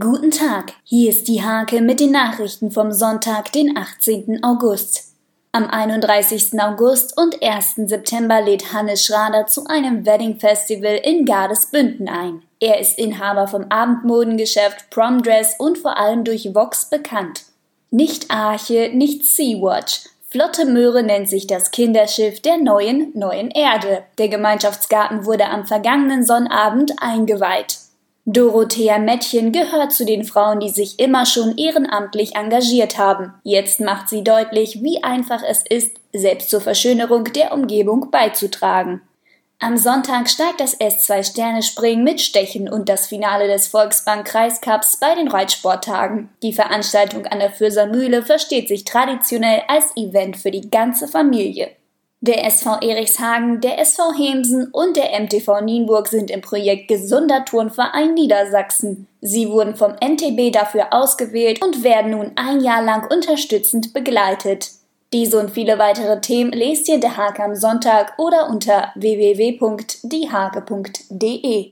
Guten Tag, hier ist die Hake mit den Nachrichten vom Sonntag, den 18. August. Am 31. August und 1. September lädt Hannes Schrader zu einem Wedding Festival in Gardesbünden ein. Er ist Inhaber vom Abendmodengeschäft Prom Dress und vor allem durch Vox bekannt. Nicht Arche, nicht Sea-Watch. Flotte Möhre nennt sich das Kinderschiff der neuen, neuen Erde. Der Gemeinschaftsgarten wurde am vergangenen Sonnabend eingeweiht. Dorothea Mettchen gehört zu den Frauen, die sich immer schon ehrenamtlich engagiert haben. Jetzt macht sie deutlich, wie einfach es ist, selbst zur Verschönerung der Umgebung beizutragen. Am Sonntag steigt das S2-Sterne-Springen mit Stechen und das Finale des Volksbank-Kreiscups bei den Reitsporttagen. Die Veranstaltung an der Fürser Mühle versteht sich traditionell als Event für die ganze Familie. Der SV Erichshagen, der SV Hemsen und der MTV Nienburg sind im Projekt Gesunder Turnverein Niedersachsen. Sie wurden vom NTB dafür ausgewählt und werden nun ein Jahr lang unterstützend begleitet. Diese und viele weitere Themen lest ihr der Hake am Sonntag oder unter www.diehake.de.